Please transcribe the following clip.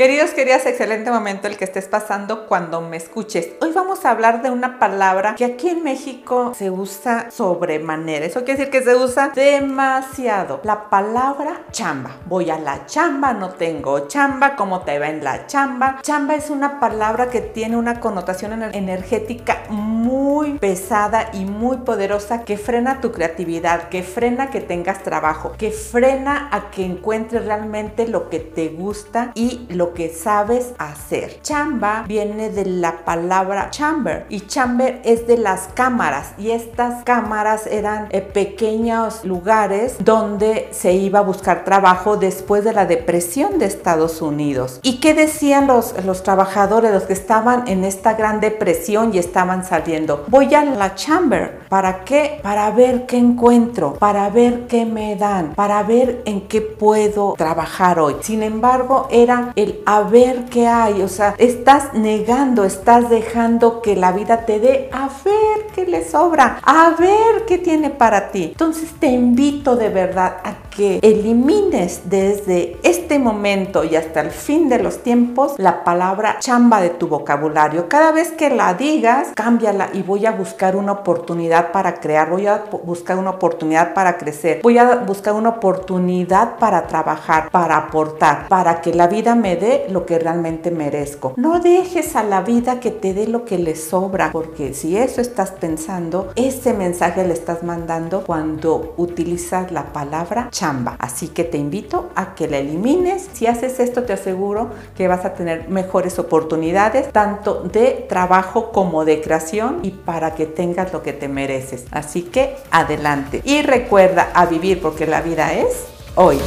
Queridos, queridas, excelente momento el que estés pasando cuando me escuches. Hoy vamos a hablar de una palabra que aquí en México se usa sobremanera. Eso quiere decir que se usa demasiado. La palabra chamba. Voy a la chamba, no tengo chamba, ¿cómo te va en la chamba? Chamba es una palabra que tiene una connotación energética muy pesada y muy poderosa que frena tu creatividad, que frena que tengas trabajo, que frena a que encuentres realmente lo que te gusta y lo que sabes hacer. Chamba viene de la palabra chamber y chamber es de las cámaras y estas cámaras eran eh, pequeños lugares donde se iba a buscar trabajo después de la depresión de Estados Unidos. ¿Y qué decían los, los trabajadores, los que estaban en esta gran depresión y estaban saliendo? Voy a la chamber. ¿Para qué? Para ver qué encuentro, para ver qué me dan, para ver en qué puedo trabajar hoy. Sin embargo, era el a ver qué hay, o sea, estás negando, estás dejando que la vida te dé a ver qué le sobra, a ver qué tiene para ti. Entonces te invito de verdad a que elimines desde este momento y hasta el fin de los tiempos la palabra chamba de tu vocabulario. Cada vez que la digas, cámbiala y voy a buscar una oportunidad para crear, voy a buscar una oportunidad para crecer, voy a buscar una oportunidad para trabajar, para aportar, para que la vida me dé lo que realmente merezco. No dejes a la vida que te dé lo que le sobra, porque si eso estás pensando, ese mensaje le estás mandando cuando utilizas la palabra Así que te invito a que la elimines. Si haces esto, te aseguro que vas a tener mejores oportunidades, tanto de trabajo como de creación y para que tengas lo que te mereces. Así que adelante. Y recuerda a vivir porque la vida es hoy.